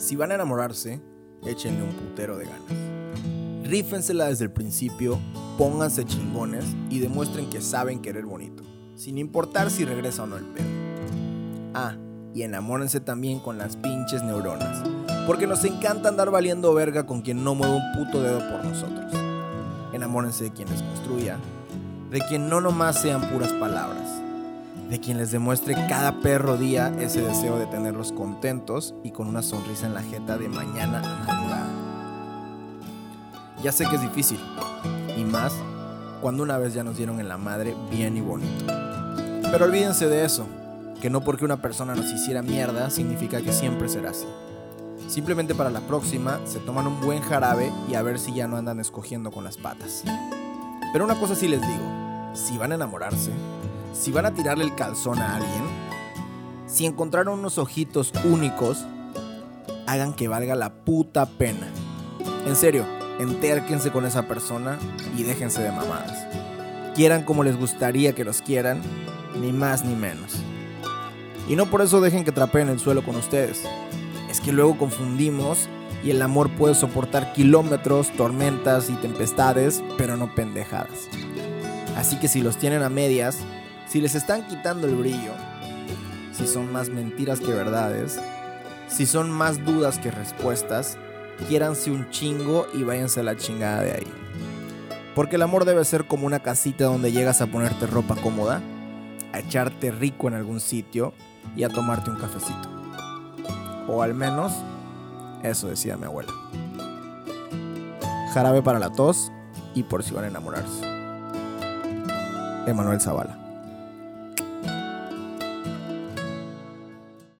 Si van a enamorarse, échenle un putero de ganas. Rífensela desde el principio, pónganse chingones y demuestren que saben querer bonito, sin importar si regresa o no el pedo. Ah, y enamórense también con las pinches neuronas, porque nos encanta andar valiendo verga con quien no mueve un puto dedo por nosotros. Enamórense de quien les construya, de quien no nomás sean puras palabras, de quien les demuestre cada perro día ese deseo de tenerlos contentos y con una sonrisa en la jeta de mañana a. Ya sé que es difícil, y más cuando una vez ya nos dieron en la madre bien y bonito. Pero olvídense de eso, que no porque una persona nos hiciera mierda significa que siempre será así. Simplemente para la próxima se toman un buen jarabe y a ver si ya no andan escogiendo con las patas. Pero una cosa sí les digo, si van a enamorarse, si van a tirarle el calzón a alguien, si encontraron unos ojitos únicos, hagan que valga la puta pena. En serio, entérquense con esa persona y déjense de mamadas. Quieran como les gustaría que los quieran, ni más ni menos. Y no por eso dejen que trapeen el suelo con ustedes. Es que luego confundimos y el amor puede soportar kilómetros, tormentas y tempestades, pero no pendejadas. Así que si los tienen a medias, si les están quitando el brillo, si son más mentiras que verdades, si son más dudas que respuestas, quiéranse un chingo y váyanse a la chingada de ahí. Porque el amor debe ser como una casita donde llegas a ponerte ropa cómoda, a echarte rico en algún sitio y a tomarte un cafecito. O al menos, eso decía mi abuela. Jarabe para la tos y por si van a enamorarse. Emanuel Zavala.